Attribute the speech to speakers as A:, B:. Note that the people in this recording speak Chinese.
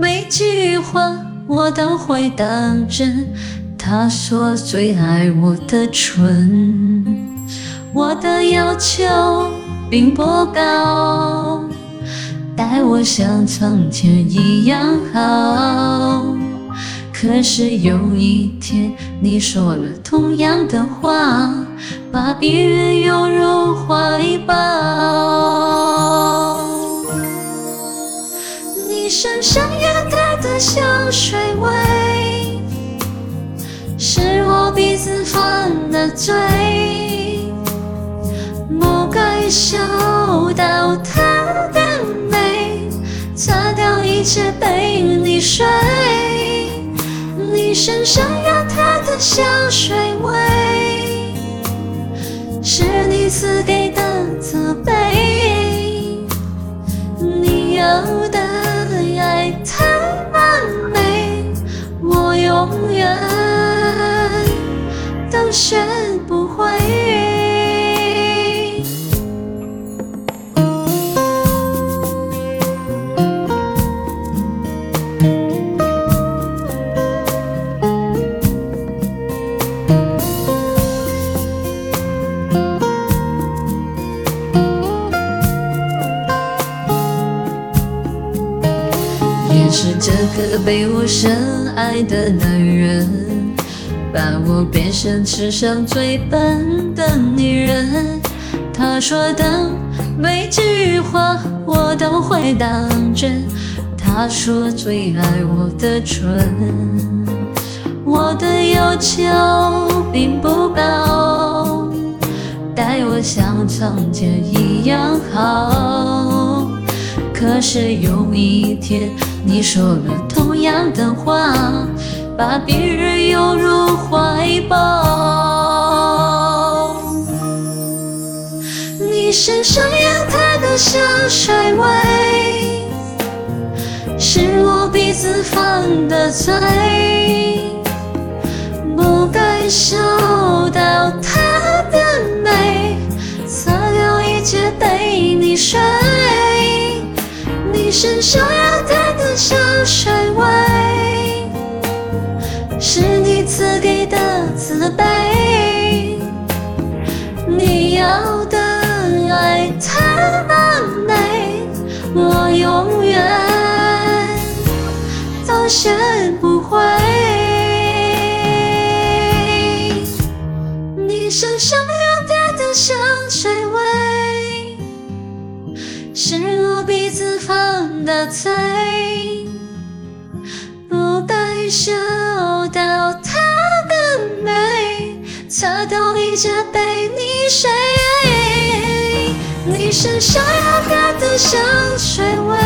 A: 每句话我都会当真。他说最爱我的唇，我的要求并不高，待我像从前一样好。可是有一天你说了同样的话，把别人拥入怀抱。香水味，是我鼻子犯的罪，不该嗅到他的美，擦掉一切被你睡。你身上有他的香水味，是你赐给的责备，永远都学不会。是这个被我深爱的男人，把我变成世上最笨的女人。他说的每句话我都会当真。他说最爱我的唇，我的要求并不高，待我像从前一样好。可是有一天。你说了样的话，把别人拥入怀抱。你身上有他的香水味，是我鼻子犯的罪，不该嗅到他的美，擦掉一切被你睡。你身上香水味，是你赐给的慈悲。你要的爱太完美，我永远都学不会。你身上有他的香水味，是我鼻子犯的罪。嗅到她的美，擦掉一切被你睡。你身上有她的香水味，